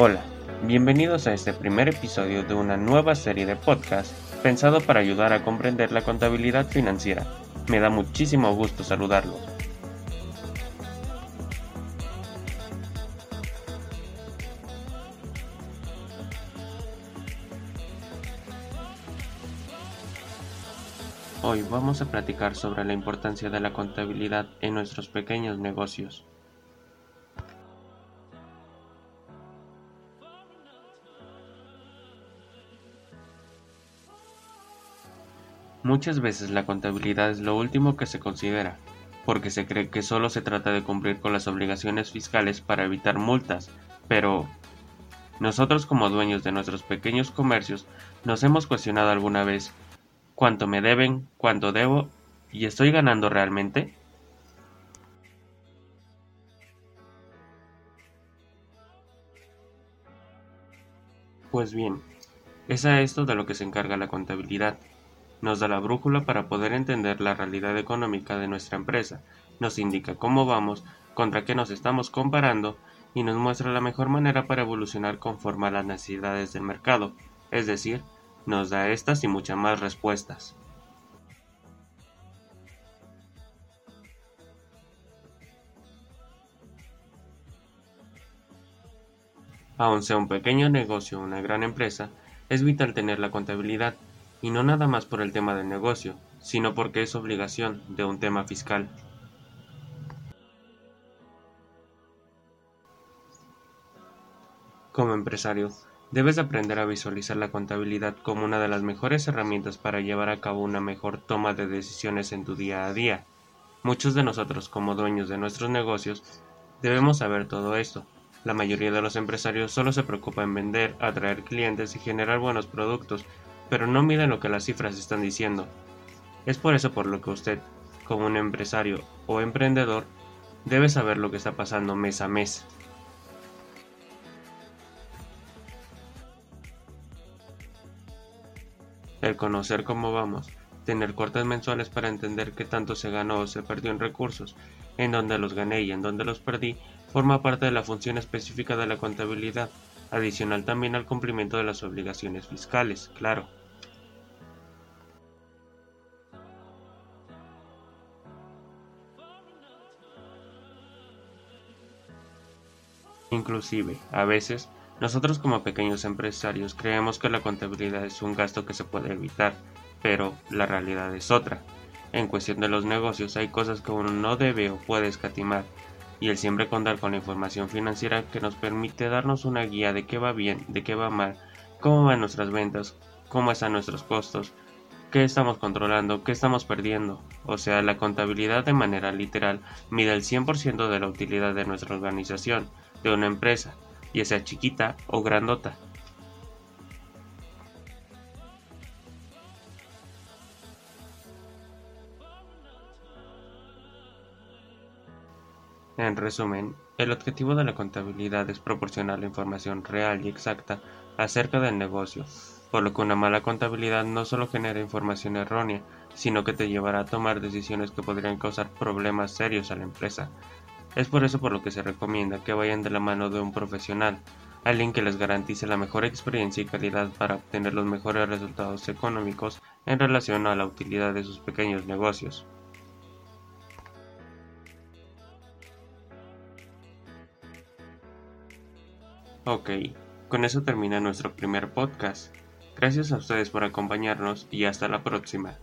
Hola, bienvenidos a este primer episodio de una nueva serie de podcast pensado para ayudar a comprender la contabilidad financiera. Me da muchísimo gusto saludarlos. Hoy vamos a platicar sobre la importancia de la contabilidad en nuestros pequeños negocios. Muchas veces la contabilidad es lo último que se considera, porque se cree que solo se trata de cumplir con las obligaciones fiscales para evitar multas, pero nosotros como dueños de nuestros pequeños comercios nos hemos cuestionado alguna vez cuánto me deben, cuánto debo y estoy ganando realmente. Pues bien, es a esto de lo que se encarga la contabilidad nos da la brújula para poder entender la realidad económica de nuestra empresa, nos indica cómo vamos, contra qué nos estamos comparando y nos muestra la mejor manera para evolucionar conforme a las necesidades del mercado, es decir, nos da estas y muchas más respuestas. Aun sea un pequeño negocio o una gran empresa, es vital tener la contabilidad y no nada más por el tema del negocio, sino porque es obligación de un tema fiscal. Como empresario, debes aprender a visualizar la contabilidad como una de las mejores herramientas para llevar a cabo una mejor toma de decisiones en tu día a día. Muchos de nosotros, como dueños de nuestros negocios, debemos saber todo esto. La mayoría de los empresarios solo se preocupa en vender, atraer clientes y generar buenos productos, pero no miden lo que las cifras están diciendo. Es por eso por lo que usted, como un empresario o emprendedor, debe saber lo que está pasando mes a mes. El conocer cómo vamos, tener cortes mensuales para entender qué tanto se ganó o se perdió en recursos, en dónde los gané y en dónde los perdí, forma parte de la función específica de la contabilidad, adicional también al cumplimiento de las obligaciones fiscales, claro. Inclusive, a veces, nosotros como pequeños empresarios creemos que la contabilidad es un gasto que se puede evitar, pero la realidad es otra. En cuestión de los negocios hay cosas que uno no debe o puede escatimar, y el siempre contar con la información financiera que nos permite darnos una guía de qué va bien, de qué va mal, cómo van nuestras ventas, cómo están nuestros costos, qué estamos controlando, qué estamos perdiendo. O sea, la contabilidad de manera literal mide el 100% de la utilidad de nuestra organización de una empresa, ya sea chiquita o grandota. En resumen, el objetivo de la contabilidad es proporcionar la información real y exacta acerca del negocio, por lo que una mala contabilidad no solo genera información errónea, sino que te llevará a tomar decisiones que podrían causar problemas serios a la empresa, es por eso por lo que se recomienda que vayan de la mano de un profesional, alguien que les garantice la mejor experiencia y calidad para obtener los mejores resultados económicos en relación a la utilidad de sus pequeños negocios. Ok, con eso termina nuestro primer podcast. Gracias a ustedes por acompañarnos y hasta la próxima.